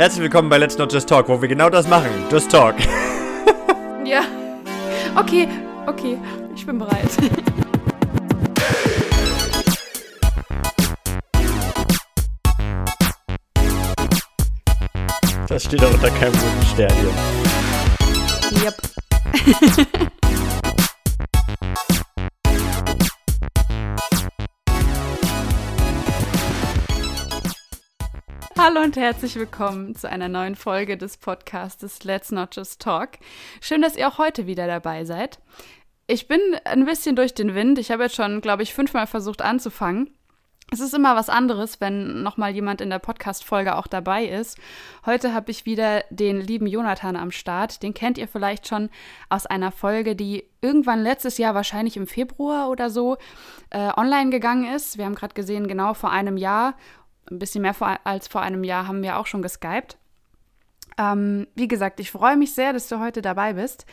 Herzlich willkommen bei Let's Not Just Talk, wo wir genau das machen. Just Talk. Ja. Okay, okay. Ich bin bereit. Das steht auch unter keinem guten Stern hier. Yep. Hallo und herzlich willkommen zu einer neuen Folge des Podcastes Let's Not Just Talk. Schön, dass ihr auch heute wieder dabei seid. Ich bin ein bisschen durch den Wind. Ich habe jetzt schon, glaube ich, fünfmal versucht anzufangen. Es ist immer was anderes, wenn nochmal jemand in der Podcast-Folge auch dabei ist. Heute habe ich wieder den lieben Jonathan am Start. Den kennt ihr vielleicht schon aus einer Folge, die irgendwann letztes Jahr, wahrscheinlich im Februar oder so, äh, online gegangen ist. Wir haben gerade gesehen, genau vor einem Jahr ein bisschen mehr vor, als vor einem Jahr haben wir auch schon geskypt. Ähm, wie gesagt, ich freue mich sehr, dass du heute dabei bist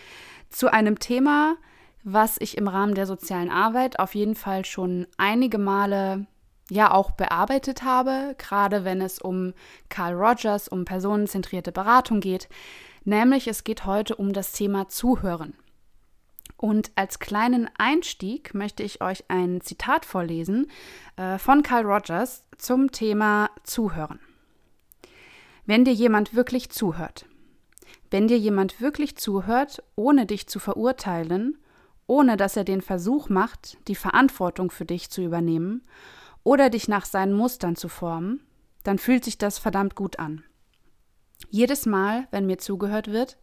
zu einem Thema, was ich im Rahmen der sozialen Arbeit auf jeden Fall schon einige Male ja auch bearbeitet habe, gerade wenn es um Carl Rogers, um personenzentrierte Beratung geht. Nämlich es geht heute um das Thema Zuhören. Und als kleinen Einstieg möchte ich euch ein Zitat vorlesen äh, von Carl Rogers zum Thema Zuhören. Wenn dir jemand wirklich zuhört, wenn dir jemand wirklich zuhört, ohne dich zu verurteilen, ohne dass er den Versuch macht, die Verantwortung für dich zu übernehmen oder dich nach seinen Mustern zu formen, dann fühlt sich das verdammt gut an. Jedes Mal, wenn mir zugehört wird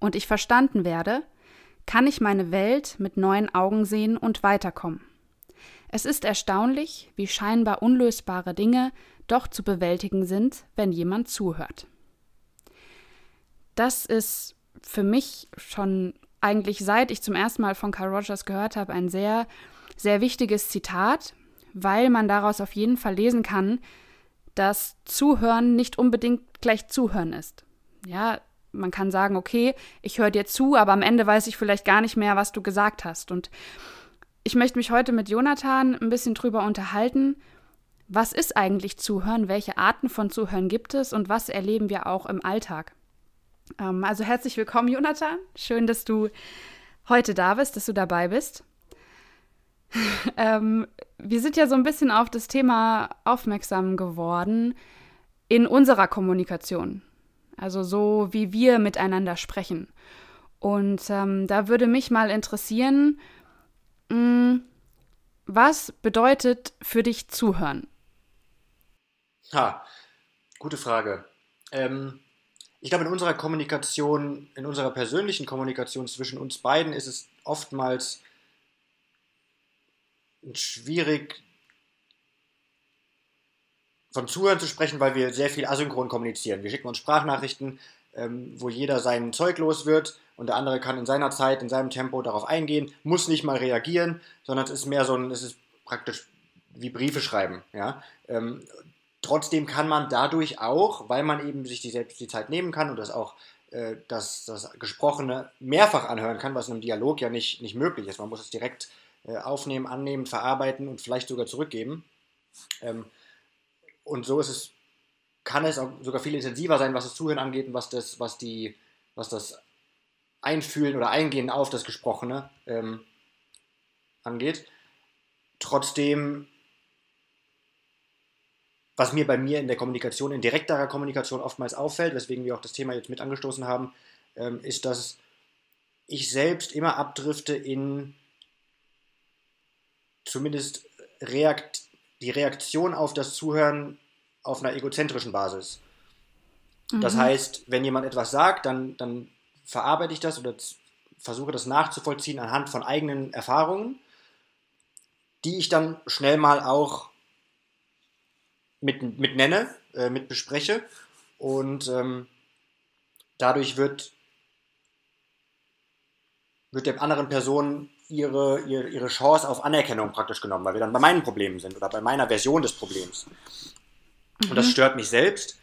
und ich verstanden werde, kann ich meine Welt mit neuen Augen sehen und weiterkommen. Es ist erstaunlich, wie scheinbar unlösbare Dinge doch zu bewältigen sind, wenn jemand zuhört. Das ist für mich schon eigentlich seit ich zum ersten Mal von Carl Rogers gehört habe, ein sehr, sehr wichtiges Zitat, weil man daraus auf jeden Fall lesen kann, dass Zuhören nicht unbedingt gleich Zuhören ist. Ja, man kann sagen, okay, ich höre dir zu, aber am Ende weiß ich vielleicht gar nicht mehr, was du gesagt hast. Und ich möchte mich heute mit Jonathan ein bisschen drüber unterhalten. Was ist eigentlich Zuhören? Welche Arten von Zuhören gibt es und was erleben wir auch im Alltag? Ähm, also herzlich willkommen, Jonathan. Schön, dass du heute da bist, dass du dabei bist. ähm, wir sind ja so ein bisschen auf das Thema aufmerksam geworden in unserer Kommunikation. Also so, wie wir miteinander sprechen. Und ähm, da würde mich mal interessieren, mh, mm, was bedeutet für dich zuhören? Ha, gute Frage. Ähm, ich glaube, in unserer Kommunikation, in unserer persönlichen Kommunikation zwischen uns beiden ist es oftmals schwierig, von Zuhören zu sprechen, weil wir sehr viel asynchron kommunizieren. Wir schicken uns Sprachnachrichten, ähm, wo jeder sein Zeug los wird und der andere kann in seiner Zeit, in seinem Tempo darauf eingehen, muss nicht mal reagieren, sondern es ist mehr so ein, es ist praktisch wie Briefe schreiben. Ja? Ähm, trotzdem kann man dadurch auch, weil man eben sich die, selbst die Zeit nehmen kann und das auch äh, das, Gesprochene mehrfach anhören kann, was in einem Dialog ja nicht, nicht möglich ist. Man muss es direkt äh, aufnehmen, annehmen, verarbeiten und vielleicht sogar zurückgeben. Ähm, und so ist es, kann es auch sogar viel intensiver sein, was das Zuhören angeht und was das, was die, was das Einfühlen oder Eingehen auf das Gesprochene ähm, angeht. Trotzdem, was mir bei mir in der Kommunikation, in direkterer Kommunikation oftmals auffällt, weswegen wir auch das Thema jetzt mit angestoßen haben, ähm, ist, dass ich selbst immer abdrifte in zumindest reakt die Reaktion auf das Zuhören auf einer egozentrischen Basis. Mhm. Das heißt, wenn jemand etwas sagt, dann, dann verarbeite ich das oder versuche das nachzuvollziehen anhand von eigenen Erfahrungen, die ich dann schnell mal auch mit, mit nenne, äh, mit bespreche. Und ähm, dadurch wird, wird der anderen Person ihre, ihre, ihre Chance auf Anerkennung praktisch genommen, weil wir dann bei meinen Problemen sind oder bei meiner Version des Problems. Mhm. Und das mhm. stört mich selbst.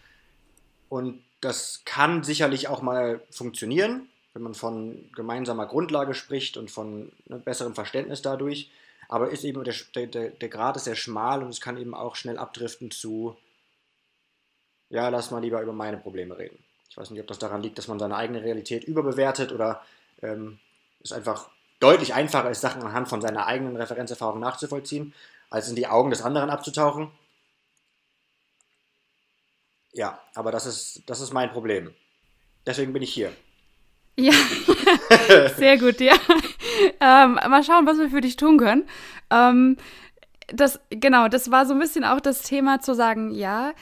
Und das kann sicherlich auch mal funktionieren, wenn man von gemeinsamer Grundlage spricht und von ne, besserem Verständnis dadurch. Aber ist eben der, der, der Grad ist sehr schmal und es kann eben auch schnell abdriften zu ja, lass mal lieber über meine Probleme reden. Ich weiß nicht, ob das daran liegt, dass man seine eigene Realität überbewertet oder ähm, es einfach deutlich einfacher ist, Sachen anhand von seiner eigenen Referenzerfahrung nachzuvollziehen, als in die Augen des anderen abzutauchen. Ja, aber das ist, das ist mein Problem. Deswegen bin ich hier. Ja, sehr gut, ja. Ähm, mal schauen, was wir für dich tun können. Ähm, das, genau, das war so ein bisschen auch das Thema zu sagen, ja,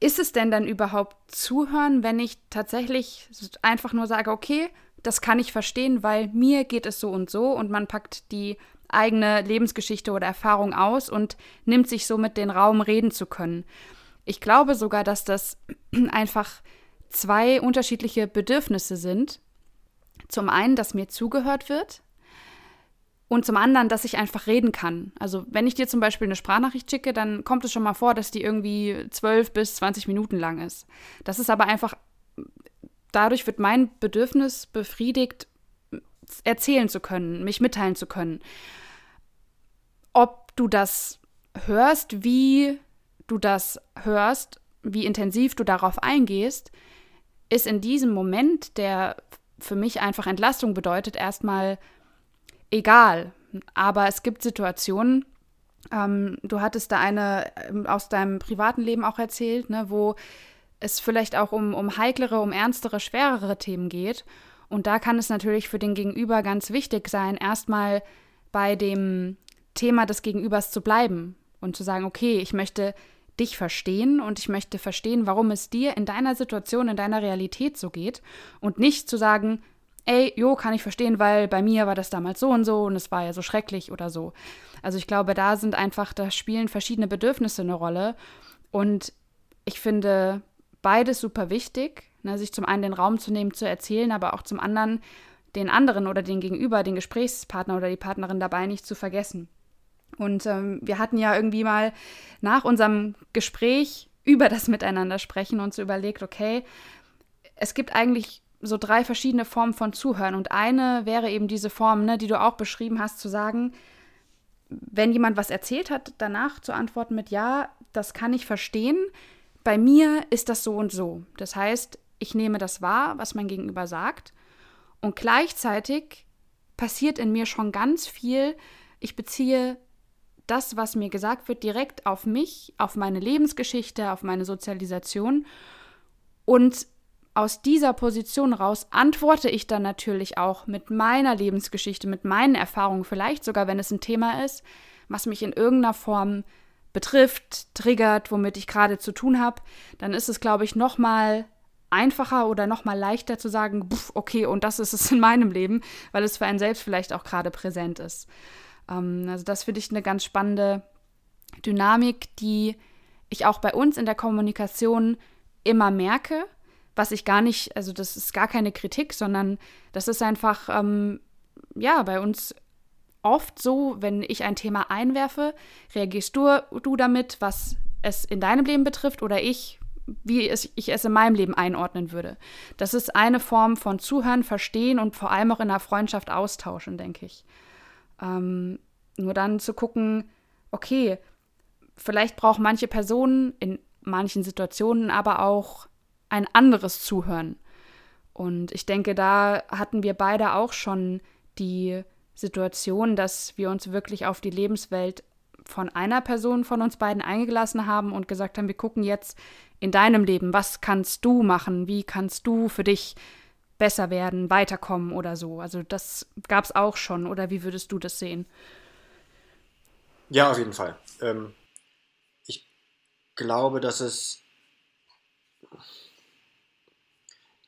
ist es denn dann überhaupt zuhören, wenn ich tatsächlich einfach nur sage, okay, das kann ich verstehen, weil mir geht es so und so und man packt die eigene Lebensgeschichte oder Erfahrung aus und nimmt sich somit den Raum, reden zu können. Ich glaube sogar, dass das einfach zwei unterschiedliche Bedürfnisse sind. Zum einen, dass mir zugehört wird und zum anderen, dass ich einfach reden kann. Also wenn ich dir zum Beispiel eine Sprachnachricht schicke, dann kommt es schon mal vor, dass die irgendwie 12 bis 20 Minuten lang ist. Das ist aber einfach, dadurch wird mein Bedürfnis befriedigt, erzählen zu können, mich mitteilen zu können. Ob du das hörst, wie du das hörst, wie intensiv du darauf eingehst, ist in diesem Moment, der für mich einfach Entlastung bedeutet, erstmal egal. Aber es gibt Situationen, ähm, du hattest da eine ähm, aus deinem privaten Leben auch erzählt, ne, wo es vielleicht auch um, um heiklere, um ernstere, schwerere Themen geht. Und da kann es natürlich für den Gegenüber ganz wichtig sein, erstmal bei dem Thema des Gegenübers zu bleiben und zu sagen, okay, ich möchte dich verstehen und ich möchte verstehen, warum es dir in deiner Situation, in deiner Realität so geht und nicht zu sagen, ey, jo, kann ich verstehen, weil bei mir war das damals so und so und es war ja so schrecklich oder so. Also ich glaube, da sind einfach, da spielen verschiedene Bedürfnisse eine Rolle und ich finde beides super wichtig, ne, sich zum einen den Raum zu nehmen, zu erzählen, aber auch zum anderen den anderen oder den Gegenüber, den Gesprächspartner oder die Partnerin dabei nicht zu vergessen. Und ähm, wir hatten ja irgendwie mal nach unserem Gespräch über das Miteinander sprechen uns überlegt, okay, es gibt eigentlich so drei verschiedene Formen von Zuhören. Und eine wäre eben diese Form, ne, die du auch beschrieben hast, zu sagen, wenn jemand was erzählt hat, danach zu antworten mit Ja, das kann ich verstehen. Bei mir ist das so und so. Das heißt, ich nehme das wahr, was mein Gegenüber sagt. Und gleichzeitig passiert in mir schon ganz viel. Ich beziehe das, was mir gesagt wird, direkt auf mich, auf meine Lebensgeschichte, auf meine Sozialisation. Und aus dieser Position raus antworte ich dann natürlich auch mit meiner Lebensgeschichte, mit meinen Erfahrungen, vielleicht sogar, wenn es ein Thema ist, was mich in irgendeiner Form betrifft, triggert, womit ich gerade zu tun habe, dann ist es, glaube ich, noch mal einfacher oder noch mal leichter zu sagen, okay, und das ist es in meinem Leben, weil es für einen selbst vielleicht auch gerade präsent ist. Ähm, also das finde ich eine ganz spannende Dynamik, die ich auch bei uns in der Kommunikation immer merke, was ich gar nicht, also das ist gar keine Kritik, sondern das ist einfach, ähm, ja, bei uns oft so, wenn ich ein Thema einwerfe, reagierst du, du damit, was es in deinem Leben betrifft oder ich, wie es, ich es in meinem Leben einordnen würde. Das ist eine Form von Zuhören, Verstehen und vor allem auch in der Freundschaft austauschen, denke ich. Ähm, nur dann zu gucken, okay, vielleicht braucht manche Personen in manchen Situationen aber auch ein anderes Zuhören. Und ich denke, da hatten wir beide auch schon die Situation, dass wir uns wirklich auf die Lebenswelt von einer Person von uns beiden eingelassen haben und gesagt haben, wir gucken jetzt in deinem Leben, was kannst du machen, wie kannst du für dich besser werden, weiterkommen oder so. Also das gab es auch schon, oder wie würdest du das sehen? Ja, auf jeden Fall. Ähm, ich glaube, dass es,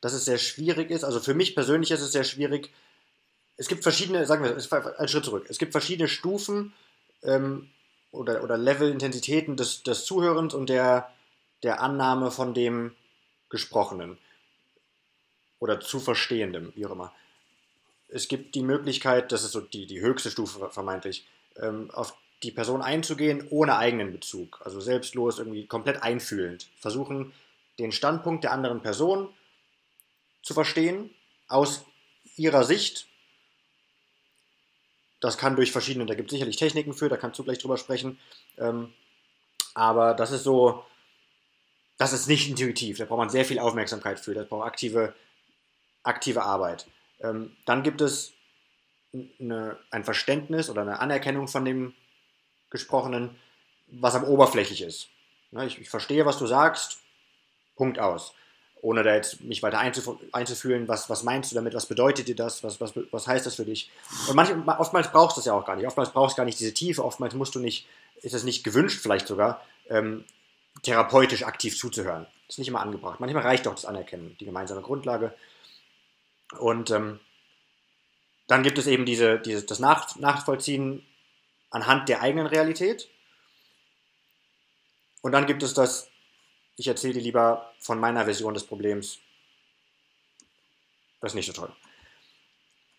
dass es sehr schwierig ist. Also für mich persönlich ist es sehr schwierig. Es gibt verschiedene, sagen wir, einen Schritt zurück. Es gibt verschiedene Stufen ähm, oder, oder Level-Intensitäten des, des Zuhörens und der, der Annahme von dem Gesprochenen oder zu Verstehendem, wie auch immer. Es gibt die Möglichkeit, das ist so die, die höchste Stufe vermeintlich, ähm, auf die Person einzugehen ohne eigenen Bezug. Also selbstlos, irgendwie komplett einfühlend. Versuchen, den Standpunkt der anderen Person zu verstehen, aus ihrer Sicht. Das kann durch verschiedene, da gibt es sicherlich Techniken für, da kannst du gleich drüber sprechen. Ähm, aber das ist so das ist nicht intuitiv. Da braucht man sehr viel Aufmerksamkeit für. Das braucht aktive, aktive Arbeit. Ähm, dann gibt es eine, ein Verständnis oder eine Anerkennung von dem Gesprochenen, was am oberflächlich ist. Ne, ich, ich verstehe, was du sagst, Punkt aus. Ohne da jetzt mich weiter einzufühlen, was, was meinst du damit, was bedeutet dir das, was, was, was heißt das für dich. Und manchmal, oftmals brauchst du das ja auch gar nicht. Oftmals brauchst du gar nicht diese Tiefe, oftmals musst du nicht, ist es nicht gewünscht vielleicht sogar, ähm, therapeutisch aktiv zuzuhören. Das ist nicht immer angebracht. Manchmal reicht doch das Anerkennen, die gemeinsame Grundlage. Und ähm, dann gibt es eben diese, diese, das Nach Nachvollziehen anhand der eigenen Realität. Und dann gibt es das, ich erzähle dir lieber von meiner Version des Problems. Das ist nicht so toll.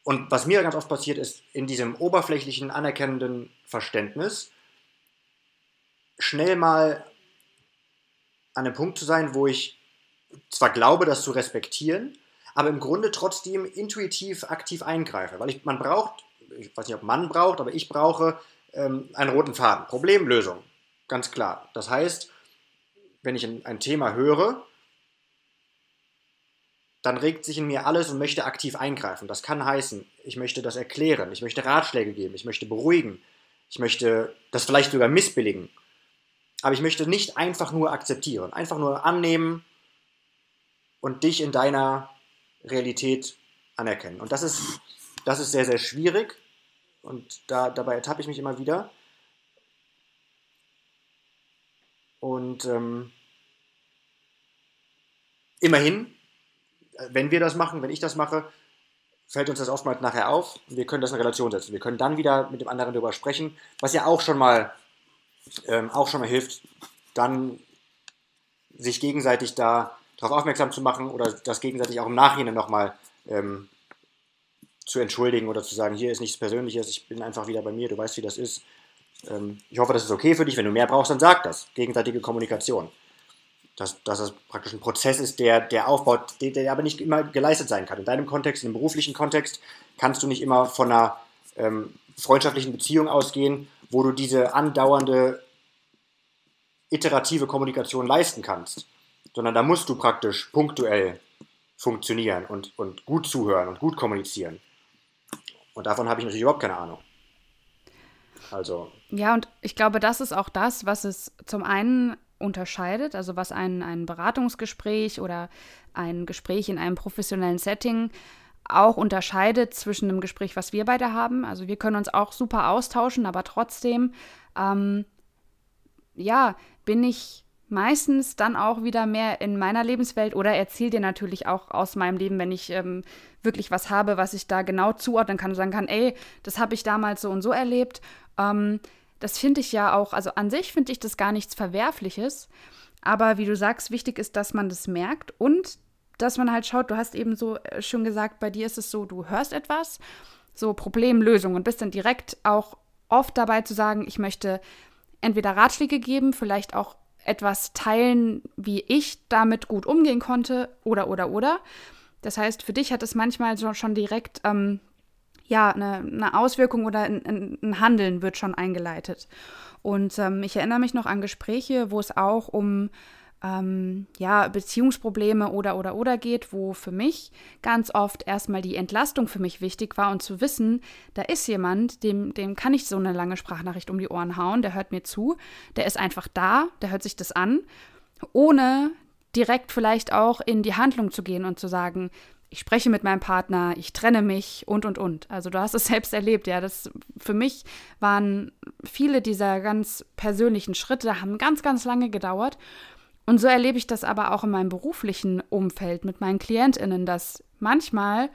Und was mir ganz oft passiert ist, in diesem oberflächlichen, anerkennenden Verständnis schnell mal an einem Punkt zu sein, wo ich zwar glaube, das zu respektieren, aber im Grunde trotzdem intuitiv aktiv eingreife. Weil ich, man braucht, ich weiß nicht, ob man braucht, aber ich brauche ähm, einen roten Faden. Problemlösung, ganz klar. Das heißt, wenn ich ein, ein Thema höre, dann regt sich in mir alles und möchte aktiv eingreifen. Das kann heißen, ich möchte das erklären, ich möchte Ratschläge geben, ich möchte beruhigen, ich möchte das vielleicht sogar missbilligen. Aber ich möchte nicht einfach nur akzeptieren, einfach nur annehmen und dich in deiner Realität anerkennen. Und das ist, das ist sehr, sehr schwierig und da, dabei ertappe ich mich immer wieder. Und ähm, immerhin, wenn wir das machen, wenn ich das mache, fällt uns das oftmals nachher auf wir können das in Relation setzen. Wir können dann wieder mit dem anderen darüber sprechen, was ja auch schon mal ähm, auch schon mal hilft, dann sich gegenseitig da darauf aufmerksam zu machen oder das gegenseitig auch im Nachhinein nochmal ähm, zu entschuldigen oder zu sagen, hier ist nichts Persönliches, ich bin einfach wieder bei mir, du weißt, wie das ist. Ähm, ich hoffe, das ist okay für dich. Wenn du mehr brauchst, dann sag das. Gegenseitige Kommunikation. Dass, dass das praktisch ein Prozess ist, der, der aufbaut, der, der aber nicht immer geleistet sein kann. In deinem Kontext, in dem beruflichen Kontext, kannst du nicht immer von einer ähm, freundschaftlichen Beziehung ausgehen wo du diese andauernde iterative Kommunikation leisten kannst, sondern da musst du praktisch punktuell funktionieren und, und gut zuhören und gut kommunizieren. Und davon habe ich natürlich überhaupt keine Ahnung. Also. Ja, und ich glaube, das ist auch das, was es zum einen unterscheidet, also was ein, ein Beratungsgespräch oder ein Gespräch in einem professionellen Setting auch unterscheidet zwischen dem Gespräch, was wir beide haben. Also wir können uns auch super austauschen, aber trotzdem, ähm, ja, bin ich meistens dann auch wieder mehr in meiner Lebenswelt oder erzähle dir natürlich auch aus meinem Leben, wenn ich ähm, wirklich was habe, was ich da genau zuordnen kann und sagen kann, ey, das habe ich damals so und so erlebt. Ähm, das finde ich ja auch, also an sich finde ich das gar nichts Verwerfliches. Aber wie du sagst, wichtig ist, dass man das merkt und dass man halt schaut, du hast eben so äh, schon gesagt, bei dir ist es so, du hörst etwas, so Problemlösung und bist dann direkt auch oft dabei zu sagen, ich möchte entweder Ratschläge geben, vielleicht auch etwas teilen, wie ich damit gut umgehen konnte oder oder oder. Das heißt, für dich hat es manchmal schon direkt ähm, ja eine, eine, Auswirkung oder ein, ein, Handeln wird schon eingeleitet. Und ähm, ich erinnere mich noch an Gespräche, wo es auch um ähm, ja, Beziehungsprobleme oder oder oder geht, wo für mich ganz oft erstmal die Entlastung für mich wichtig war und zu wissen, da ist jemand, dem, dem kann ich so eine lange Sprachnachricht um die Ohren hauen, der hört mir zu, der ist einfach da, der hört sich das an, ohne direkt vielleicht auch in die Handlung zu gehen und zu sagen, ich spreche mit meinem Partner, ich trenne mich und und und. Also du hast es selbst erlebt, ja. Das für mich waren viele dieser ganz persönlichen Schritte, haben ganz, ganz lange gedauert. Und so erlebe ich das aber auch in meinem beruflichen Umfeld mit meinen KlientInnen, dass manchmal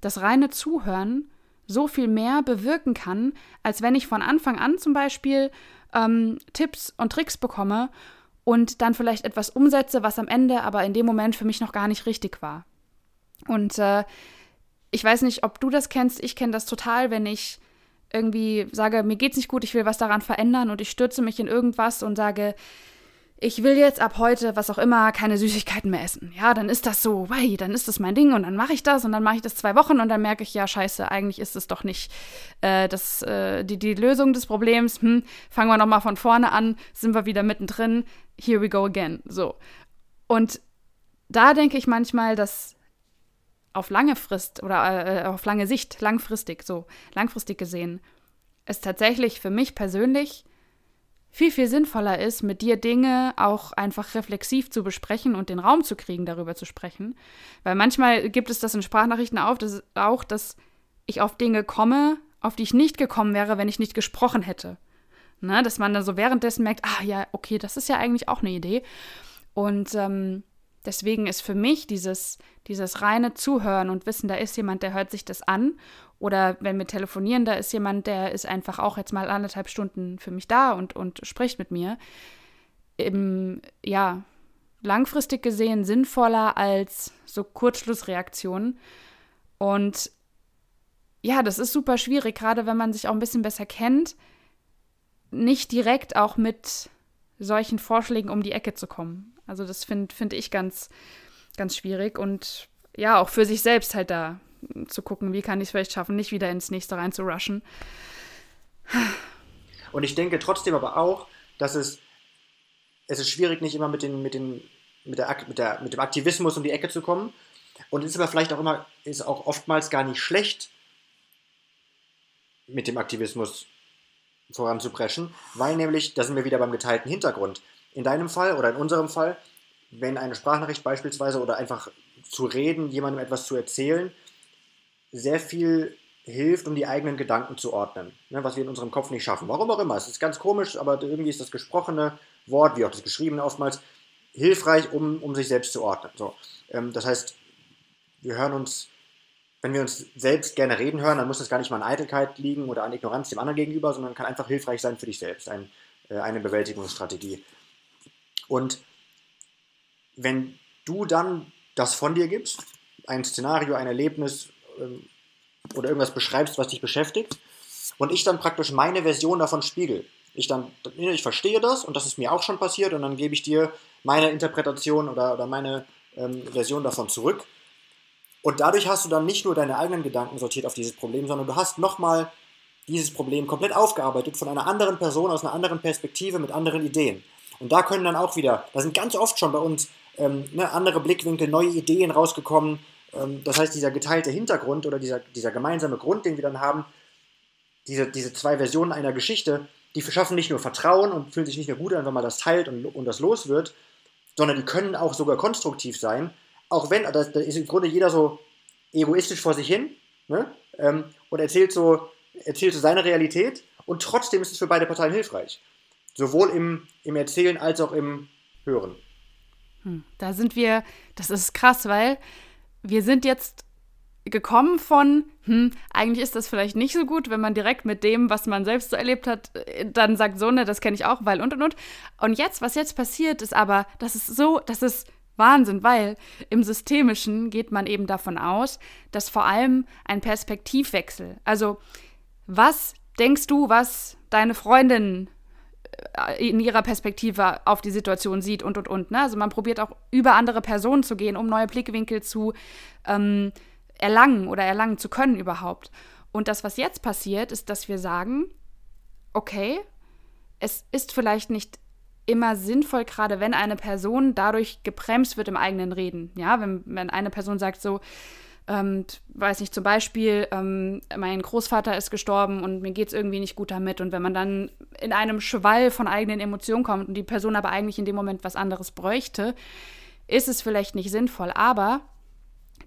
das reine Zuhören so viel mehr bewirken kann, als wenn ich von Anfang an zum Beispiel ähm, Tipps und Tricks bekomme und dann vielleicht etwas umsetze, was am Ende aber in dem Moment für mich noch gar nicht richtig war. Und äh, ich weiß nicht, ob du das kennst, ich kenne das total, wenn ich irgendwie sage, mir geht's nicht gut, ich will was daran verändern und ich stürze mich in irgendwas und sage, ich will jetzt ab heute, was auch immer, keine Süßigkeiten mehr essen. Ja, dann ist das so, wei, dann ist das mein Ding und dann mache ich das und dann mache ich das zwei Wochen und dann merke ich, ja, scheiße, eigentlich ist es doch nicht äh, das, äh, die, die Lösung des Problems. Hm, fangen wir nochmal von vorne an, sind wir wieder mittendrin, here we go again. So. Und da denke ich manchmal, dass auf lange Frist oder äh, auf lange Sicht, langfristig, so langfristig gesehen, es tatsächlich für mich persönlich viel, viel sinnvoller ist, mit dir Dinge auch einfach reflexiv zu besprechen und den Raum zu kriegen, darüber zu sprechen. Weil manchmal gibt es das in Sprachnachrichten auch, dass, auch, dass ich auf Dinge komme, auf die ich nicht gekommen wäre, wenn ich nicht gesprochen hätte. Ne? Dass man dann so währenddessen merkt, ah ja, okay, das ist ja eigentlich auch eine Idee. Und ähm, deswegen ist für mich dieses, dieses reine Zuhören und wissen, da ist jemand, der hört sich das an. Oder wenn wir telefonieren, da ist jemand, der ist einfach auch jetzt mal anderthalb Stunden für mich da und, und spricht mit mir. Im, ja, langfristig gesehen sinnvoller als so Kurzschlussreaktionen. Und ja, das ist super schwierig, gerade wenn man sich auch ein bisschen besser kennt, nicht direkt auch mit solchen Vorschlägen um die Ecke zu kommen. Also das finde find ich ganz, ganz schwierig und ja, auch für sich selbst halt da zu gucken, wie kann ich es vielleicht schaffen, nicht wieder ins nächste rein zu rushen. Und ich denke trotzdem aber auch, dass es, es ist schwierig, nicht immer mit, den, mit, den, mit, der, mit, der, mit dem Aktivismus um die Ecke zu kommen. Und es ist aber vielleicht auch immer, ist auch oftmals gar nicht schlecht, mit dem Aktivismus voranzupreschen, weil nämlich, da sind wir wieder beim geteilten Hintergrund. In deinem Fall oder in unserem Fall, wenn eine Sprachnachricht beispielsweise oder einfach zu reden, jemandem etwas zu erzählen, sehr viel hilft, um die eigenen Gedanken zu ordnen, ne, was wir in unserem Kopf nicht schaffen. Warum auch immer. Es ist ganz komisch, aber irgendwie ist das gesprochene Wort, wie auch das geschriebene oftmals, hilfreich, um, um sich selbst zu ordnen. So, ähm, das heißt, wir hören uns, wenn wir uns selbst gerne reden hören, dann muss das gar nicht mal an Eitelkeit liegen oder an Ignoranz dem anderen gegenüber, sondern kann einfach hilfreich sein für dich selbst, ein, äh, eine Bewältigungsstrategie. Und wenn du dann das von dir gibst, ein Szenario, ein Erlebnis ähm, oder irgendwas beschreibst, was dich beschäftigt, und ich dann praktisch meine Version davon spiegel. Ich dann, ich verstehe das und das ist mir auch schon passiert und dann gebe ich dir meine Interpretation oder, oder meine ähm, Version davon zurück. Und dadurch hast du dann nicht nur deine eigenen Gedanken sortiert auf dieses Problem, sondern du hast nochmal dieses Problem komplett aufgearbeitet von einer anderen Person aus einer anderen Perspektive mit anderen Ideen. Und da können dann auch wieder, da sind ganz oft schon bei uns ähm, ne, andere Blickwinkel, neue Ideen rausgekommen. Ähm, das heißt, dieser geteilte Hintergrund oder dieser, dieser gemeinsame Grund, den wir dann haben, diese, diese zwei Versionen einer Geschichte, die verschaffen nicht nur Vertrauen und fühlen sich nicht nur gut an, wenn man das teilt und, und das los wird, sondern die können auch sogar konstruktiv sein, auch wenn, da, ist im Grunde jeder so egoistisch vor sich hin ne? ähm, und erzählt so, erzählt so seine Realität und trotzdem ist es für beide Parteien hilfreich. Sowohl im, im Erzählen als auch im Hören. Hm, da sind wir, das ist krass, weil wir sind jetzt gekommen von, hm, eigentlich ist das vielleicht nicht so gut, wenn man direkt mit dem, was man selbst so erlebt hat, äh, dann sagt, so, ne, das kenne ich auch, weil und und und. Und jetzt, was jetzt passiert, ist aber, das ist so, das ist Wahnsinn, weil im Systemischen geht man eben davon aus, dass vor allem ein Perspektivwechsel, also was denkst du, was deine Freundin in ihrer Perspektive auf die Situation sieht und und und. Ne? Also man probiert auch über andere Personen zu gehen, um neue Blickwinkel zu ähm, erlangen oder erlangen zu können überhaupt. Und das, was jetzt passiert, ist, dass wir sagen, okay, es ist vielleicht nicht immer sinnvoll, gerade wenn eine Person dadurch gebremst wird im eigenen Reden. Ja, wenn, wenn eine Person sagt so, ähm, weiß nicht, zum Beispiel, ähm, mein Großvater ist gestorben und mir geht es irgendwie nicht gut damit. Und wenn man dann in einem Schwall von eigenen Emotionen kommt und die Person aber eigentlich in dem Moment was anderes bräuchte, ist es vielleicht nicht sinnvoll. Aber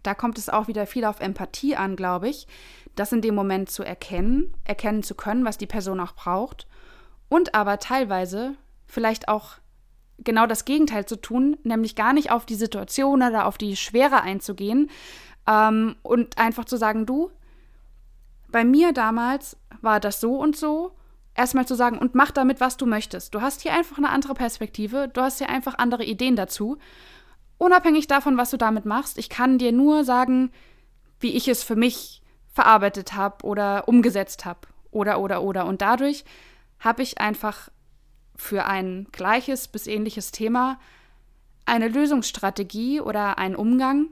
da kommt es auch wieder viel auf Empathie an, glaube ich, das in dem Moment zu erkennen, erkennen zu können, was die Person auch braucht. Und aber teilweise vielleicht auch genau das Gegenteil zu tun, nämlich gar nicht auf die Situation oder auf die Schwere einzugehen, ähm, und einfach zu sagen, du, bei mir damals war das so und so. Erstmal zu sagen, und mach damit, was du möchtest. Du hast hier einfach eine andere Perspektive, du hast hier einfach andere Ideen dazu. Unabhängig davon, was du damit machst, ich kann dir nur sagen, wie ich es für mich verarbeitet habe oder umgesetzt habe. Oder, oder, oder. Und dadurch habe ich einfach für ein gleiches bis ähnliches Thema eine Lösungsstrategie oder einen Umgang,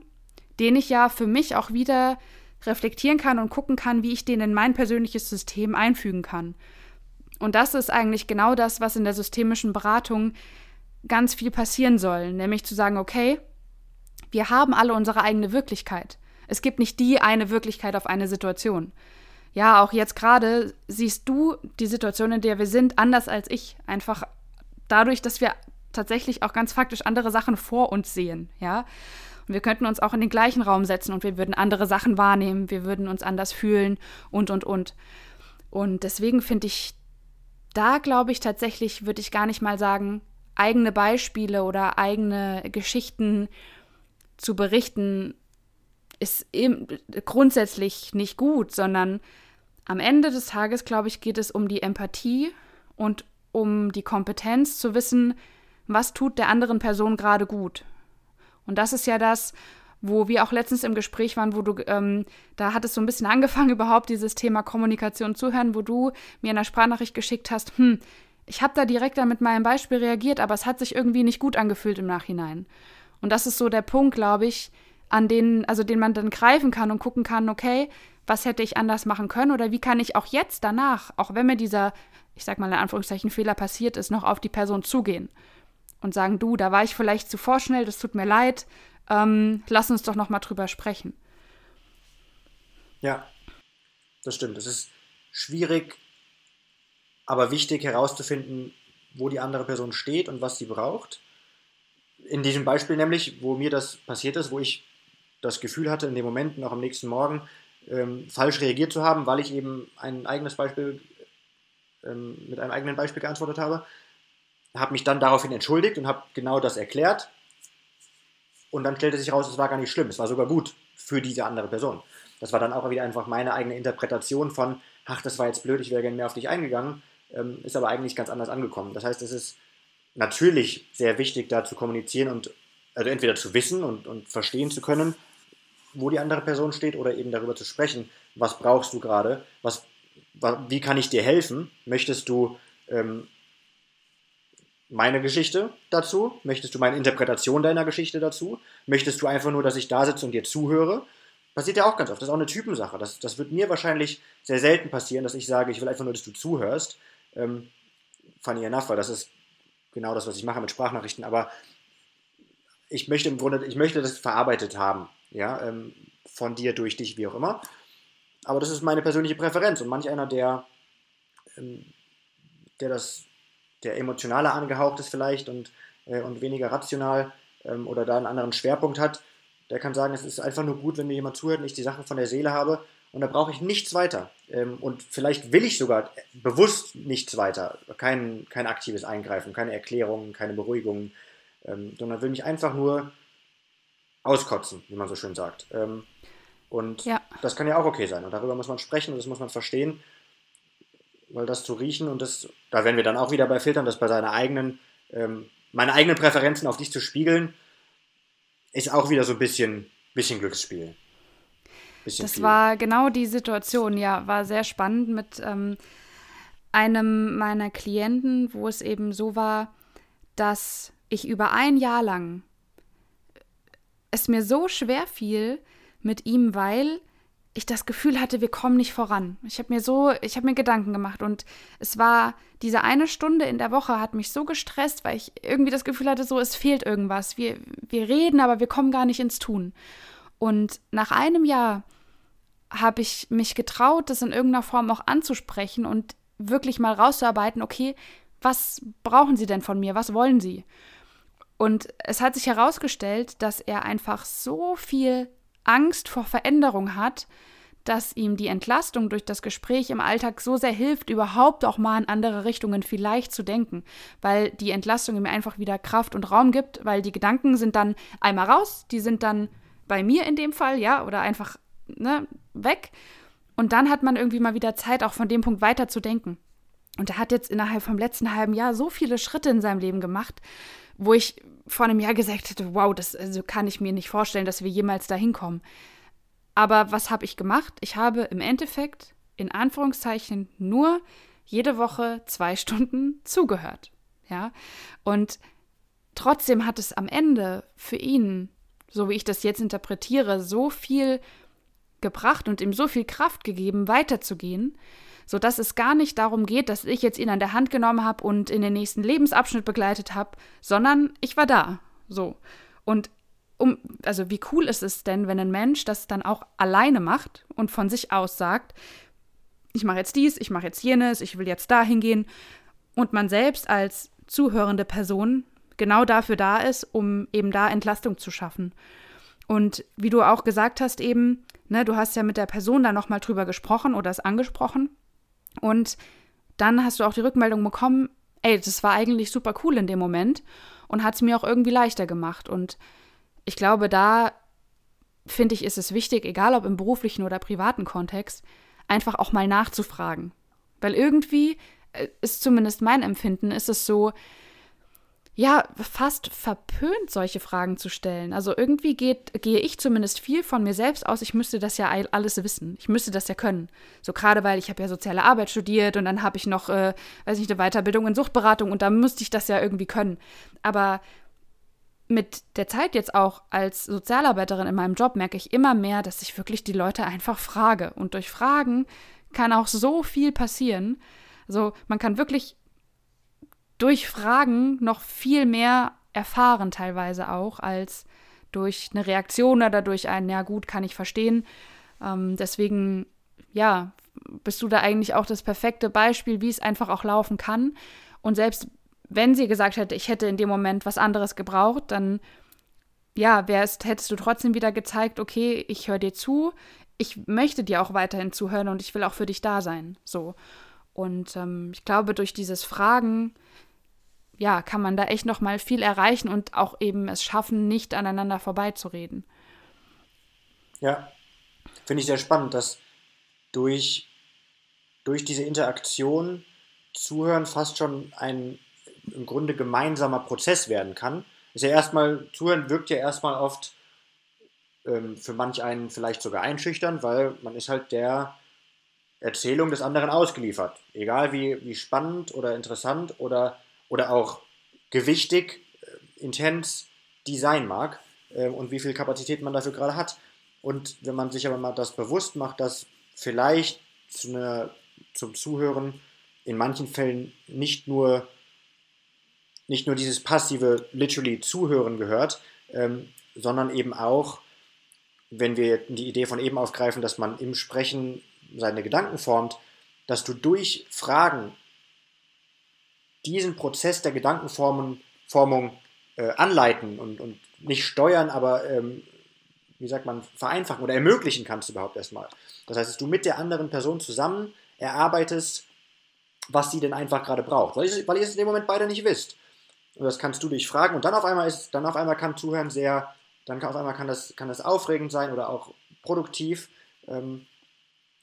den ich ja für mich auch wieder reflektieren kann und gucken kann, wie ich den in mein persönliches System einfügen kann. Und das ist eigentlich genau das, was in der systemischen Beratung ganz viel passieren soll, nämlich zu sagen, okay, wir haben alle unsere eigene Wirklichkeit. Es gibt nicht die eine Wirklichkeit auf eine Situation. Ja, auch jetzt gerade siehst du die Situation, in der wir sind, anders als ich. Einfach dadurch, dass wir tatsächlich auch ganz faktisch andere Sachen vor uns sehen, ja. Und wir könnten uns auch in den gleichen Raum setzen und wir würden andere Sachen wahrnehmen, wir würden uns anders fühlen und, und, und. Und deswegen finde ich, da glaube ich tatsächlich, würde ich gar nicht mal sagen, eigene Beispiele oder eigene Geschichten zu berichten, ist eben grundsätzlich nicht gut, sondern am Ende des Tages, glaube ich, geht es um die Empathie und um die Kompetenz zu wissen, was tut der anderen Person gerade gut. Und das ist ja das, wo wir auch letztens im Gespräch waren, wo du, ähm, da hat es so ein bisschen angefangen, überhaupt dieses Thema Kommunikation zuhören, wo du mir eine Sprachnachricht geschickt hast, hm, ich habe da direkt dann mit meinem Beispiel reagiert, aber es hat sich irgendwie nicht gut angefühlt im Nachhinein. Und das ist so der Punkt, glaube ich, an den, also den man dann greifen kann und gucken kann, okay, was hätte ich anders machen können oder wie kann ich auch jetzt danach, auch wenn mir dieser, ich sag mal in Anführungszeichen, Fehler passiert ist, noch auf die Person zugehen und sagen, du, da war ich vielleicht zu vorschnell, das tut mir leid, ähm, lass uns doch noch mal drüber sprechen. Ja, das stimmt. Es ist schwierig, aber wichtig herauszufinden, wo die andere Person steht und was sie braucht. In diesem Beispiel nämlich, wo mir das passiert ist, wo ich das Gefühl hatte, in dem Moment, noch am nächsten Morgen, ähm, falsch reagiert zu haben, weil ich eben ein eigenes Beispiel ähm, mit einem eigenen Beispiel geantwortet habe, habe mich dann daraufhin entschuldigt und habe genau das erklärt. Und dann stellte sich heraus, es war gar nicht schlimm, es war sogar gut für diese andere Person. Das war dann auch wieder einfach meine eigene Interpretation von, ach, das war jetzt blöd, ich wäre gerne mehr auf dich eingegangen, ähm, ist aber eigentlich ganz anders angekommen. Das heißt, es ist natürlich sehr wichtig, da zu kommunizieren und also entweder zu wissen und, und verstehen zu können, wo die andere Person steht oder eben darüber zu sprechen, was brauchst du gerade, was, wie kann ich dir helfen, möchtest du ähm, meine Geschichte dazu? Möchtest du meine Interpretation deiner Geschichte dazu? Möchtest du einfach nur, dass ich da sitze und dir zuhöre? Passiert ja auch ganz oft. Das ist auch eine Typensache. Das, das wird mir wahrscheinlich sehr selten passieren, dass ich sage, ich will einfach nur, dass du zuhörst. Ähm, funny enough, weil das ist genau das, was ich mache mit Sprachnachrichten. Aber ich möchte im Grunde, ich möchte das verarbeitet haben. Ja, ähm, von dir, durch dich, wie auch immer. Aber das ist meine persönliche Präferenz. Und manch einer, der, ähm, der das der emotionaler angehaucht ist vielleicht und, äh, und weniger rational ähm, oder da einen anderen Schwerpunkt hat, der kann sagen, es ist einfach nur gut, wenn mir jemand zuhört und ich die Sachen von der Seele habe und da brauche ich nichts weiter. Ähm, und vielleicht will ich sogar bewusst nichts weiter, kein, kein aktives Eingreifen, keine Erklärungen, keine Beruhigungen, ähm, sondern will mich einfach nur auskotzen, wie man so schön sagt. Ähm, und ja. das kann ja auch okay sein. Und darüber muss man sprechen und das muss man verstehen weil das zu riechen und das, da werden wir dann auch wieder bei Filtern, das bei seiner eigenen, ähm, meine eigenen Präferenzen auf dich zu spiegeln, ist auch wieder so ein bisschen, bisschen Glücksspiel. Bisschen das viel. war genau die Situation, ja, war sehr spannend mit ähm, einem meiner Klienten, wo es eben so war, dass ich über ein Jahr lang es mir so schwer fiel mit ihm, weil ich das Gefühl hatte, wir kommen nicht voran. Ich habe mir so, ich habe mir Gedanken gemacht und es war diese eine Stunde in der Woche hat mich so gestresst, weil ich irgendwie das Gefühl hatte, so es fehlt irgendwas. Wir wir reden, aber wir kommen gar nicht ins Tun. Und nach einem Jahr habe ich mich getraut, das in irgendeiner Form auch anzusprechen und wirklich mal rauszuarbeiten, okay, was brauchen Sie denn von mir? Was wollen Sie? Und es hat sich herausgestellt, dass er einfach so viel Angst vor Veränderung hat, dass ihm die Entlastung durch das Gespräch im Alltag so sehr hilft, überhaupt auch mal in andere Richtungen vielleicht zu denken, weil die Entlastung ihm einfach wieder Kraft und Raum gibt, weil die Gedanken sind dann einmal raus, die sind dann bei mir in dem Fall, ja, oder einfach ne, weg. Und dann hat man irgendwie mal wieder Zeit, auch von dem Punkt weiter zu denken. Und er hat jetzt innerhalb vom letzten halben Jahr so viele Schritte in seinem Leben gemacht, wo ich vor einem Jahr gesagt hätte, wow, das also kann ich mir nicht vorstellen, dass wir jemals dahin kommen. Aber was habe ich gemacht? Ich habe im Endeffekt in Anführungszeichen nur jede Woche zwei Stunden zugehört. Ja, und trotzdem hat es am Ende für ihn, so wie ich das jetzt interpretiere, so viel gebracht und ihm so viel Kraft gegeben, weiterzugehen, sodass es gar nicht darum geht, dass ich jetzt ihn an der Hand genommen habe und in den nächsten Lebensabschnitt begleitet habe, sondern ich war da. So. Und um, also wie cool ist es denn, wenn ein Mensch das dann auch alleine macht und von sich aus sagt, ich mache jetzt dies, ich mache jetzt jenes, ich will jetzt dahin gehen und man selbst als zuhörende Person genau dafür da ist, um eben da Entlastung zu schaffen. Und wie du auch gesagt hast eben, ne, du hast ja mit der Person da nochmal drüber gesprochen oder es angesprochen und dann hast du auch die Rückmeldung bekommen, ey, das war eigentlich super cool in dem Moment und hat es mir auch irgendwie leichter gemacht. Und ich glaube, da finde ich, ist es wichtig, egal ob im beruflichen oder privaten Kontext, einfach auch mal nachzufragen. Weil irgendwie äh, ist zumindest mein Empfinden, ist es so, ja, fast verpönt, solche Fragen zu stellen. Also irgendwie geht, gehe ich zumindest viel von mir selbst aus, ich müsste das ja alles wissen. Ich müsste das ja können. So gerade weil ich habe ja soziale Arbeit studiert und dann habe ich noch, äh, weiß nicht, eine Weiterbildung in Suchtberatung und da müsste ich das ja irgendwie können. Aber mit der Zeit jetzt auch als Sozialarbeiterin in meinem Job merke ich immer mehr, dass ich wirklich die Leute einfach frage. Und durch Fragen kann auch so viel passieren. Also man kann wirklich durch Fragen noch viel mehr erfahren, teilweise auch, als durch eine Reaktion oder durch ein, ja gut, kann ich verstehen. Ähm, deswegen, ja, bist du da eigentlich auch das perfekte Beispiel, wie es einfach auch laufen kann. Und selbst wenn sie gesagt hätte, ich hätte in dem Moment was anderes gebraucht, dann ja, wärst, hättest du trotzdem wieder gezeigt, okay, ich höre dir zu, ich möchte dir auch weiterhin zuhören und ich will auch für dich da sein. So. Und ähm, ich glaube, durch dieses Fragen, ja, kann man da echt noch mal viel erreichen und auch eben es schaffen, nicht aneinander vorbeizureden. Ja, finde ich sehr spannend, dass durch, durch diese Interaktion Zuhören fast schon ein im Grunde gemeinsamer Prozess werden kann. Ist ja erstmal, Zuhören wirkt ja erstmal oft ähm, für manch einen vielleicht sogar einschüchtern, weil man ist halt der Erzählung des anderen ausgeliefert. Egal wie, wie spannend oder interessant oder, oder auch gewichtig, äh, intens die sein mag äh, und wie viel Kapazität man dafür gerade hat. Und wenn man sich aber mal das bewusst macht, dass vielleicht zu einer, zum Zuhören in manchen Fällen nicht nur nicht nur dieses passive, literally Zuhören gehört, ähm, sondern eben auch, wenn wir die Idee von eben aufgreifen, dass man im Sprechen seine Gedanken formt, dass du durch Fragen diesen Prozess der Gedankenformung äh, anleiten und, und nicht steuern, aber ähm, wie sagt man, vereinfachen oder ermöglichen kannst überhaupt erstmal. Das heißt, dass du mit der anderen Person zusammen erarbeitest, was sie denn einfach gerade braucht, weil ihr, weil ihr es in dem Moment beide nicht wisst. Und das kannst du dich fragen. Und dann auf einmal ist, dann auf einmal kann Zuhören sehr, dann kann auf einmal kann das, kann das aufregend sein oder auch produktiv. Ähm,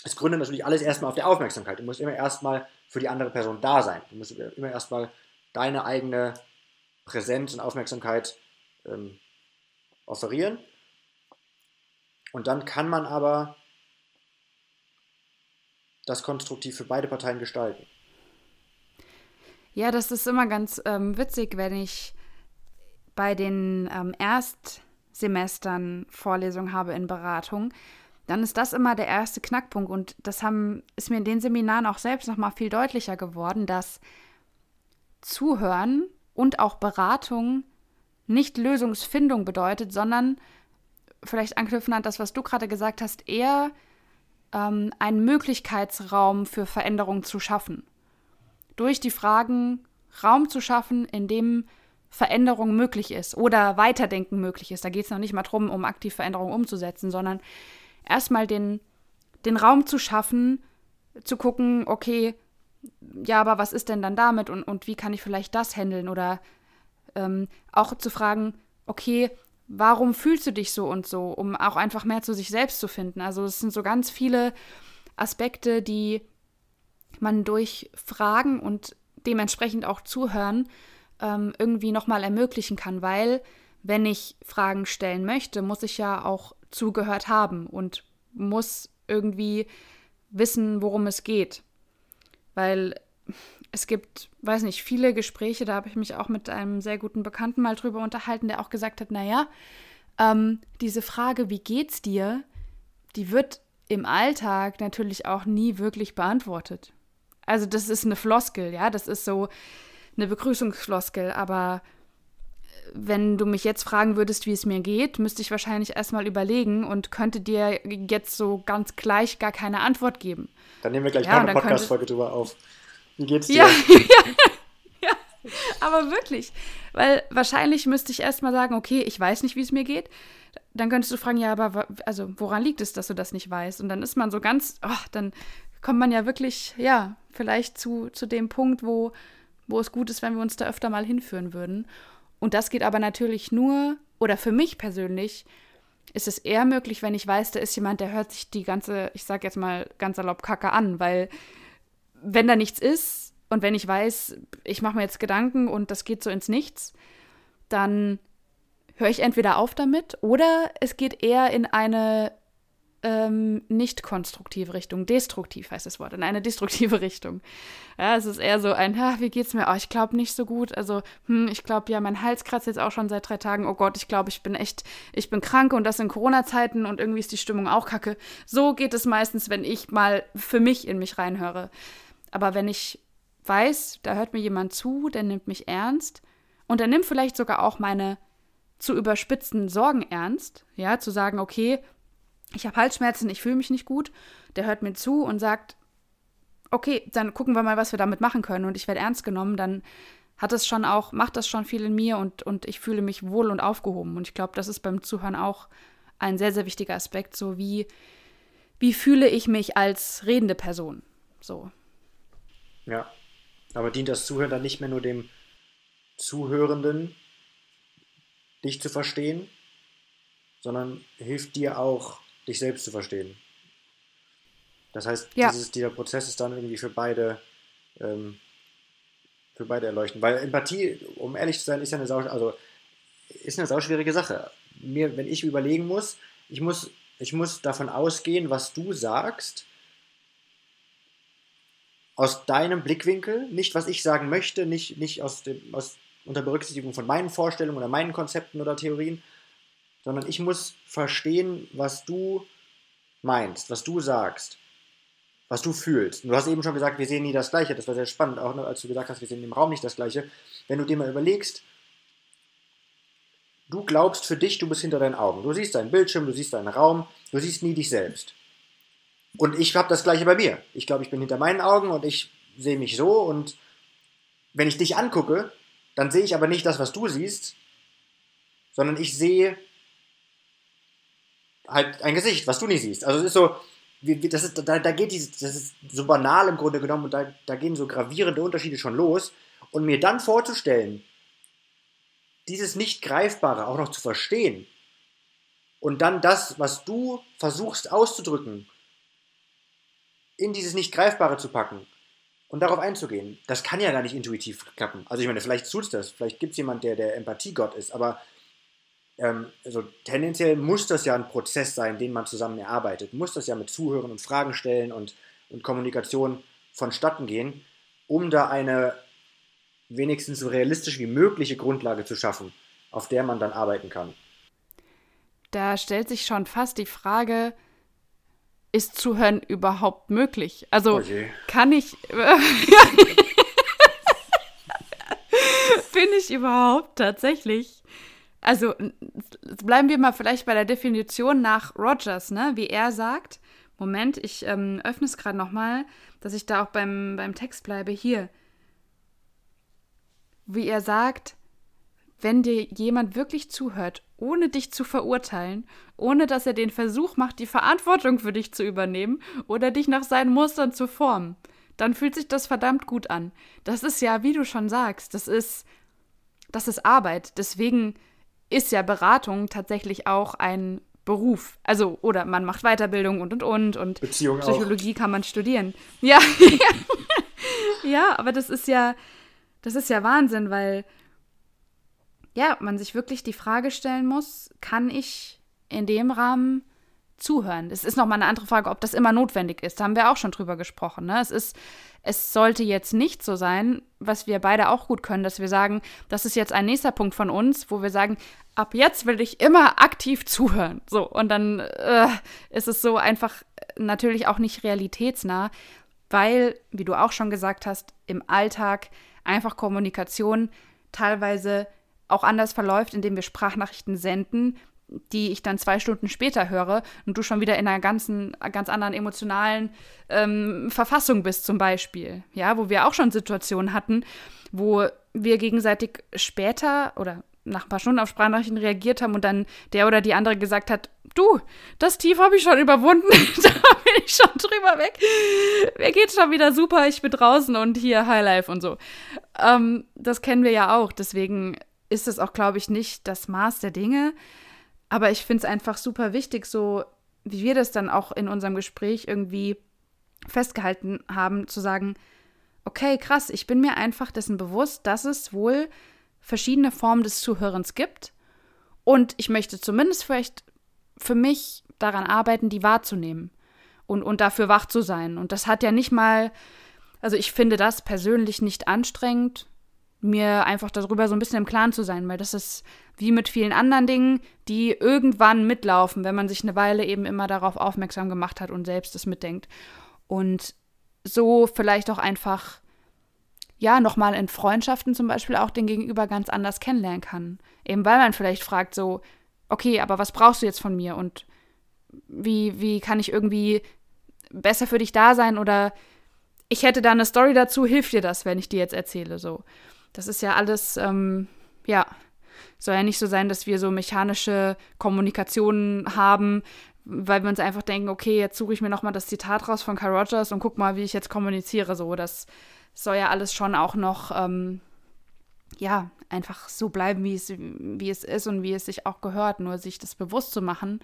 es gründet natürlich alles erstmal auf der Aufmerksamkeit. Du musst immer erstmal für die andere Person da sein. Du musst immer erstmal deine eigene Präsenz und Aufmerksamkeit ähm, offerieren. Und dann kann man aber das konstruktiv für beide Parteien gestalten. Ja, das ist immer ganz ähm, witzig, wenn ich bei den ähm, Erstsemestern Vorlesungen habe in Beratung, dann ist das immer der erste Knackpunkt. Und das haben, ist mir in den Seminaren auch selbst nochmal viel deutlicher geworden, dass Zuhören und auch Beratung nicht Lösungsfindung bedeutet, sondern vielleicht anknüpfen an das, was du gerade gesagt hast, eher ähm, einen Möglichkeitsraum für Veränderung zu schaffen durch die Fragen Raum zu schaffen, in dem Veränderung möglich ist oder Weiterdenken möglich ist. Da geht es noch nicht mal darum, um aktiv Veränderungen umzusetzen, sondern erstmal den, den Raum zu schaffen, zu gucken, okay, ja, aber was ist denn dann damit und, und wie kann ich vielleicht das handeln? Oder ähm, auch zu fragen, okay, warum fühlst du dich so und so, um auch einfach mehr zu sich selbst zu finden. Also es sind so ganz viele Aspekte, die man durch Fragen und dementsprechend auch Zuhören ähm, irgendwie nochmal ermöglichen kann, weil wenn ich Fragen stellen möchte, muss ich ja auch zugehört haben und muss irgendwie wissen, worum es geht. Weil es gibt, weiß nicht, viele Gespräche, da habe ich mich auch mit einem sehr guten Bekannten mal drüber unterhalten, der auch gesagt hat, naja, ähm, diese Frage, wie geht's dir, die wird im Alltag natürlich auch nie wirklich beantwortet. Also das ist eine Floskel, ja, das ist so eine Begrüßungsfloskel, aber wenn du mich jetzt fragen würdest, wie es mir geht, müsste ich wahrscheinlich erstmal überlegen und könnte dir jetzt so ganz gleich gar keine Antwort geben. Dann nehmen wir gleich ja, noch eine Podcast-Folge drüber auf. Wie geht's dir? Ja, ja, aber wirklich. Weil wahrscheinlich müsste ich erstmal sagen, okay, ich weiß nicht, wie es mir geht. Dann könntest du fragen, ja, aber also woran liegt es, dass du das nicht weißt? Und dann ist man so ganz, oh, dann kommt man ja wirklich, ja, vielleicht zu, zu dem Punkt, wo, wo es gut ist, wenn wir uns da öfter mal hinführen würden. Und das geht aber natürlich nur, oder für mich persönlich, ist es eher möglich, wenn ich weiß, da ist jemand, der hört sich die ganze, ich sag jetzt mal ganz salopp Kacke an, weil wenn da nichts ist und wenn ich weiß, ich mache mir jetzt Gedanken und das geht so ins Nichts, dann höre ich entweder auf damit oder es geht eher in eine ähm, nicht konstruktive Richtung, destruktiv heißt das Wort, in eine destruktive Richtung. Ja, es ist eher so ein, wie geht's mir? Oh, ich glaube nicht so gut. Also, hm, ich glaube, ja, mein Hals kratzt jetzt auch schon seit drei Tagen. Oh Gott, ich glaube, ich bin echt, ich bin krank und das in Corona-Zeiten und irgendwie ist die Stimmung auch kacke. So geht es meistens, wenn ich mal für mich in mich reinhöre. Aber wenn ich weiß, da hört mir jemand zu, der nimmt mich ernst und der nimmt vielleicht sogar auch meine zu überspitzten Sorgen ernst, ja, zu sagen, okay, ich habe Halsschmerzen, ich fühle mich nicht gut. Der hört mir zu und sagt, okay, dann gucken wir mal, was wir damit machen können und ich werde ernst genommen, dann hat es schon auch, macht das schon viel in mir und, und ich fühle mich wohl und aufgehoben. Und ich glaube, das ist beim Zuhören auch ein sehr, sehr wichtiger Aspekt, so wie, wie fühle ich mich als redende Person. So. Ja. Aber dient das Zuhören dann nicht mehr nur dem Zuhörenden, dich zu verstehen, sondern hilft dir auch, dich selbst zu verstehen. Das heißt, ja. dieses, dieser Prozess ist dann irgendwie für beide, ähm, für beide erleuchtend. Weil Empathie, um ehrlich zu sein, ist ja eine, sau, also, ist eine sauschwierige Sache. Mir, wenn ich überlegen muss, ich muss, ich muss davon ausgehen, was du sagst, aus deinem Blickwinkel, nicht was ich sagen möchte, nicht, nicht aus dem, aus, unter Berücksichtigung von meinen Vorstellungen oder meinen Konzepten oder Theorien, sondern ich muss verstehen, was du meinst, was du sagst, was du fühlst. Und du hast eben schon gesagt, wir sehen nie das Gleiche. Das war sehr spannend, auch als du gesagt hast, wir sehen im Raum nicht das Gleiche. Wenn du dir mal überlegst, du glaubst für dich, du bist hinter deinen Augen. Du siehst deinen Bildschirm, du siehst deinen Raum, du siehst nie dich selbst. Und ich habe das Gleiche bei mir. Ich glaube, ich bin hinter meinen Augen und ich sehe mich so und wenn ich dich angucke, dann sehe ich aber nicht das, was du siehst, sondern ich sehe halt ein Gesicht, was du nicht siehst. Also es ist so, das ist, da, da geht dieses, das ist so banal im Grunde genommen und da, da gehen so gravierende Unterschiede schon los. Und mir dann vorzustellen, dieses Nicht-Greifbare auch noch zu verstehen und dann das, was du versuchst auszudrücken, in dieses Nicht-Greifbare zu packen und darauf einzugehen, das kann ja gar nicht intuitiv klappen. Also ich meine, vielleicht tut es das, vielleicht gibt es jemanden, der der Empathiegott ist, aber ähm, also tendenziell muss das ja ein Prozess sein, den man zusammen erarbeitet. Muss das ja mit Zuhören und Fragen stellen und, und Kommunikation vonstatten gehen, um da eine wenigstens so realistisch wie mögliche Grundlage zu schaffen, auf der man dann arbeiten kann. Da stellt sich schon fast die Frage, ist Zuhören überhaupt möglich? Also oh kann ich. Bin ich überhaupt tatsächlich also bleiben wir mal vielleicht bei der Definition nach Rogers, ne? wie er sagt. Moment, ich ähm, öffne es gerade nochmal, dass ich da auch beim, beim Text bleibe. Hier. Wie er sagt, wenn dir jemand wirklich zuhört, ohne dich zu verurteilen, ohne dass er den Versuch macht, die Verantwortung für dich zu übernehmen oder dich nach seinen Mustern zu formen, dann fühlt sich das verdammt gut an. Das ist ja, wie du schon sagst, das ist, das ist Arbeit. Deswegen ist ja Beratung tatsächlich auch ein Beruf. Also, oder man macht Weiterbildung und und und und Beziehung Psychologie auch. kann man studieren. Ja. ja, aber das ist ja, das ist ja Wahnsinn, weil ja, man sich wirklich die Frage stellen muss, kann ich in dem Rahmen zuhören? Es ist nochmal eine andere Frage, ob das immer notwendig ist. Da haben wir auch schon drüber gesprochen. Ne? Es ist es sollte jetzt nicht so sein, was wir beide auch gut können, dass wir sagen, das ist jetzt ein nächster Punkt von uns, wo wir sagen, ab jetzt will ich immer aktiv zuhören. So, und dann äh, ist es so einfach natürlich auch nicht realitätsnah, weil, wie du auch schon gesagt hast, im Alltag einfach Kommunikation teilweise auch anders verläuft, indem wir Sprachnachrichten senden, die ich dann zwei Stunden später höre und du schon wieder in einer ganzen, ganz anderen emotionalen ähm, Verfassung bist, zum Beispiel. Ja, wo wir auch schon Situationen hatten, wo wir gegenseitig später oder nach ein paar Stunden auf Sprachnachrichten reagiert haben und dann der oder die andere gesagt hat, du, das Tief habe ich schon überwunden, da bin ich schon drüber weg. Mir geht's schon wieder super, ich bin draußen und hier Highlife und so. Ähm, das kennen wir ja auch, deswegen ist es auch, glaube ich, nicht das Maß der Dinge. Aber ich finde es einfach super wichtig, so wie wir das dann auch in unserem Gespräch irgendwie festgehalten haben, zu sagen, okay, krass, ich bin mir einfach dessen bewusst, dass es wohl verschiedene Formen des Zuhörens gibt. Und ich möchte zumindest vielleicht für mich daran arbeiten, die wahrzunehmen und, und dafür wach zu sein. Und das hat ja nicht mal, also ich finde das persönlich nicht anstrengend, mir einfach darüber so ein bisschen im Klaren zu sein, weil das ist wie mit vielen anderen Dingen, die irgendwann mitlaufen, wenn man sich eine Weile eben immer darauf aufmerksam gemacht hat und selbst es mitdenkt. Und so vielleicht auch einfach, ja, nochmal in Freundschaften zum Beispiel auch den Gegenüber ganz anders kennenlernen kann. Eben weil man vielleicht fragt so, okay, aber was brauchst du jetzt von mir und wie, wie kann ich irgendwie besser für dich da sein oder ich hätte da eine Story dazu, hilft dir das, wenn ich dir jetzt erzähle, so. Das ist ja alles, ähm, ja, soll ja nicht so sein, dass wir so mechanische Kommunikationen haben, weil wir uns einfach denken, okay, jetzt suche ich mir nochmal das Zitat raus von Carl Rogers und guck mal, wie ich jetzt kommuniziere. So, das soll ja alles schon auch noch, ähm, ja, einfach so bleiben, wie es, wie es ist und wie es sich auch gehört. Nur sich das bewusst zu machen,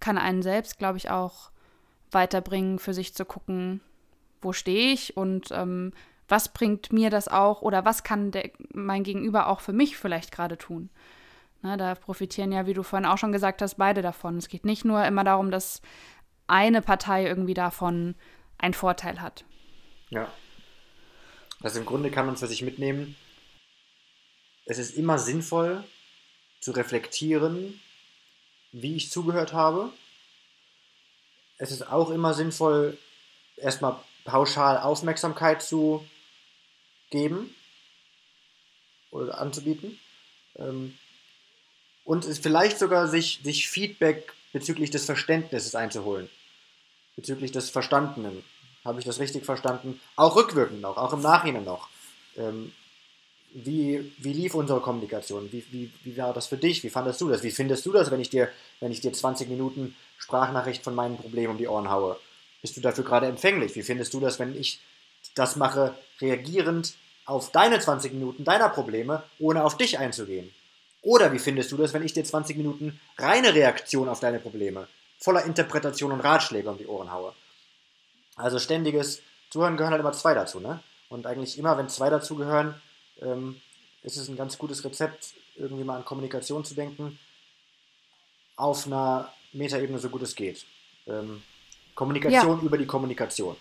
kann einen selbst, glaube ich, auch weiterbringen, für sich zu gucken, wo stehe ich und ähm, was bringt mir das auch oder was kann der, mein Gegenüber auch für mich vielleicht gerade tun. Na, da profitieren ja, wie du vorhin auch schon gesagt hast, beide davon. Es geht nicht nur immer darum, dass eine Partei irgendwie davon einen Vorteil hat. Ja. Also im Grunde kann man für sich mitnehmen, es ist immer sinnvoll zu reflektieren, wie ich zugehört habe. Es ist auch immer sinnvoll, erstmal pauschal Aufmerksamkeit zu geben oder anzubieten. Ähm, und vielleicht sogar sich, sich Feedback bezüglich des Verständnisses einzuholen. Bezüglich des Verstandenen. Habe ich das richtig verstanden? Auch rückwirkend noch, auch im Nachhinein noch. Ähm, wie, wie lief unsere Kommunikation? Wie, wie, wie war das für dich? Wie fandest du das? Wie findest du das, wenn ich dir, wenn ich dir 20 Minuten Sprachnachricht von meinen Problemen um die Ohren haue? Bist du dafür gerade empfänglich? Wie findest du das, wenn ich das mache, reagierend auf deine 20 Minuten deiner Probleme, ohne auf dich einzugehen? Oder wie findest du das, wenn ich dir 20 Minuten reine Reaktion auf deine Probleme, voller Interpretation und Ratschläge um die Ohren haue? Also ständiges Zuhören gehören halt immer zwei dazu, ne? Und eigentlich immer, wenn zwei dazugehören, ähm, ist es ein ganz gutes Rezept, irgendwie mal an Kommunikation zu denken, auf einer Metaebene so gut es geht. Ähm, Kommunikation ja. über die Kommunikation.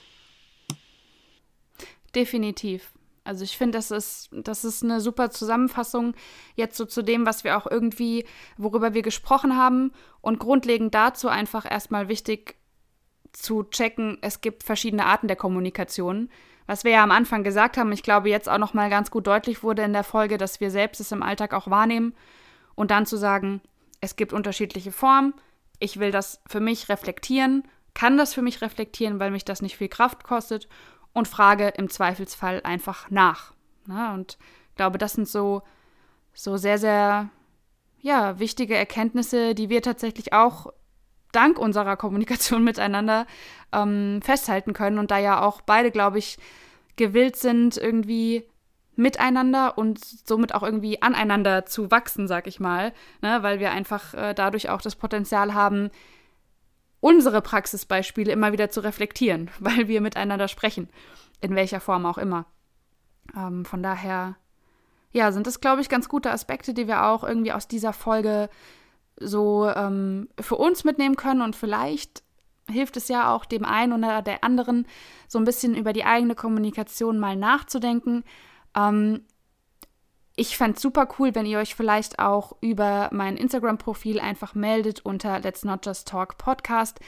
Definitiv. Also ich finde, das ist, das ist eine super Zusammenfassung jetzt so zu dem, was wir auch irgendwie, worüber wir gesprochen haben. Und grundlegend dazu einfach erstmal wichtig zu checken, es gibt verschiedene Arten der Kommunikation. Was wir ja am Anfang gesagt haben, ich glaube jetzt auch nochmal ganz gut deutlich wurde in der Folge, dass wir selbst es im Alltag auch wahrnehmen und dann zu sagen, es gibt unterschiedliche Formen, ich will das für mich reflektieren, kann das für mich reflektieren, weil mich das nicht viel Kraft kostet und frage im Zweifelsfall einfach nach. Ne? Und ich glaube, das sind so, so sehr, sehr ja, wichtige Erkenntnisse, die wir tatsächlich auch dank unserer Kommunikation miteinander ähm, festhalten können und da ja auch beide, glaube ich, gewillt sind, irgendwie miteinander und somit auch irgendwie aneinander zu wachsen, sag ich mal, ne? weil wir einfach äh, dadurch auch das Potenzial haben, unsere Praxisbeispiele immer wieder zu reflektieren, weil wir miteinander sprechen, in welcher Form auch immer. Ähm, von daher, ja, sind das, glaube ich, ganz gute Aspekte, die wir auch irgendwie aus dieser Folge so ähm, für uns mitnehmen können und vielleicht hilft es ja auch dem einen oder der anderen, so ein bisschen über die eigene Kommunikation mal nachzudenken. Ähm, ich fände es super cool, wenn ihr euch vielleicht auch über mein Instagram-Profil einfach meldet unter Let's Not Just Talk Podcast.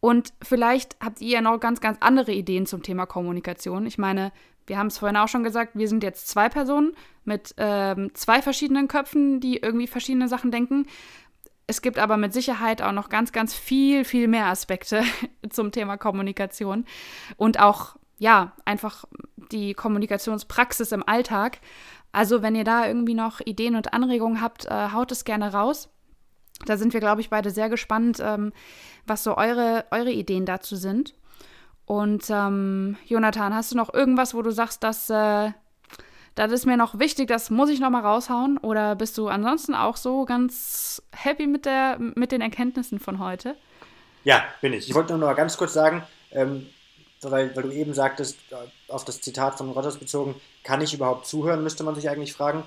Und vielleicht habt ihr ja noch ganz, ganz andere Ideen zum Thema Kommunikation. Ich meine, wir haben es vorhin auch schon gesagt, wir sind jetzt zwei Personen mit ähm, zwei verschiedenen Köpfen, die irgendwie verschiedene Sachen denken. Es gibt aber mit Sicherheit auch noch ganz, ganz viel, viel mehr Aspekte zum Thema Kommunikation und auch, ja, einfach die Kommunikationspraxis im Alltag. Also, wenn ihr da irgendwie noch Ideen und Anregungen habt, äh, haut es gerne raus. Da sind wir, glaube ich, beide sehr gespannt, ähm, was so eure, eure Ideen dazu sind. Und ähm, Jonathan, hast du noch irgendwas, wo du sagst, dass äh, das ist mir noch wichtig, das muss ich noch mal raushauen? Oder bist du ansonsten auch so ganz happy mit, der, mit den Erkenntnissen von heute? Ja, bin ich. Ich wollte nur noch mal ganz kurz sagen, ähm, weil, weil du eben sagtest, äh, auf das Zitat von Rogers bezogen, kann ich überhaupt zuhören, müsste man sich eigentlich fragen.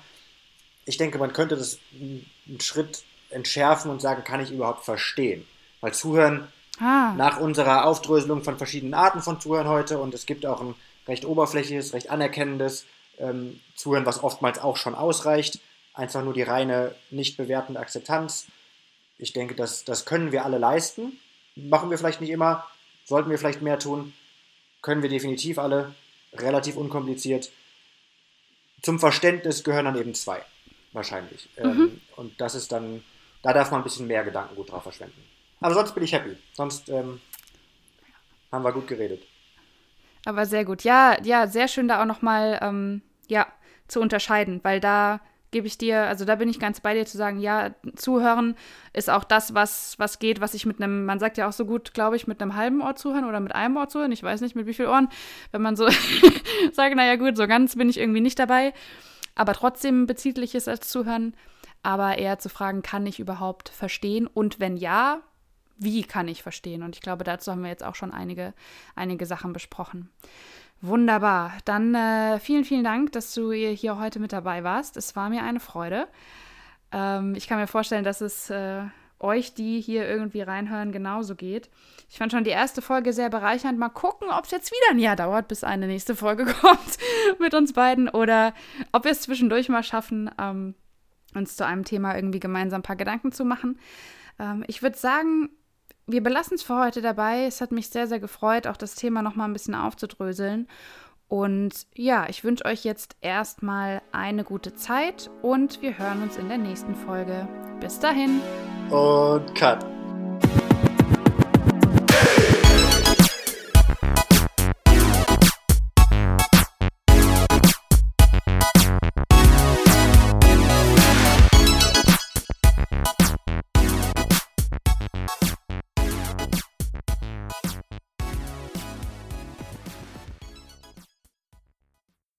Ich denke, man könnte das einen Schritt entschärfen und sagen, kann ich überhaupt verstehen? Weil Zuhören ah. nach unserer Aufdröselung von verschiedenen Arten von Zuhören heute und es gibt auch ein recht oberflächliches, recht anerkennendes ähm, Zuhören, was oftmals auch schon ausreicht. Einfach nur die reine, nicht bewertende Akzeptanz. Ich denke, das, das können wir alle leisten. Machen wir vielleicht nicht immer, sollten wir vielleicht mehr tun, können wir definitiv alle, relativ unkompliziert. Zum Verständnis gehören dann eben zwei, wahrscheinlich. Mhm. Ähm, und das ist dann, da darf man ein bisschen mehr Gedankengut drauf verschwenden. Aber sonst bin ich happy. Sonst ähm, haben wir gut geredet. Aber sehr gut. Ja, ja, sehr schön da auch nochmal, ähm, ja, zu unterscheiden, weil da gebe ich dir, also da bin ich ganz bei dir zu sagen, ja, zuhören ist auch das, was, was geht, was ich mit einem, man sagt ja auch so gut, glaube ich, mit einem halben Ohr zuhören oder mit einem Ohr zuhören, ich weiß nicht mit wie vielen Ohren, wenn man so sagt, naja gut, so ganz bin ich irgendwie nicht dabei, aber trotzdem beziehtlich ist als Zuhören, aber eher zu fragen, kann ich überhaupt verstehen? Und wenn ja, wie kann ich verstehen? Und ich glaube, dazu haben wir jetzt auch schon einige, einige Sachen besprochen. Wunderbar. Dann äh, vielen, vielen Dank, dass du hier heute mit dabei warst. Es war mir eine Freude. Ähm, ich kann mir vorstellen, dass es äh, euch, die hier irgendwie reinhören, genauso geht. Ich fand schon die erste Folge sehr bereichernd. Mal gucken, ob es jetzt wieder ein Jahr dauert, bis eine nächste Folge kommt mit uns beiden oder ob wir es zwischendurch mal schaffen, ähm, uns zu einem Thema irgendwie gemeinsam ein paar Gedanken zu machen. Ähm, ich würde sagen, wir belassen es für heute dabei. Es hat mich sehr, sehr gefreut, auch das Thema nochmal ein bisschen aufzudröseln. Und ja, ich wünsche euch jetzt erstmal eine gute Zeit und wir hören uns in der nächsten Folge. Bis dahin. Und cut.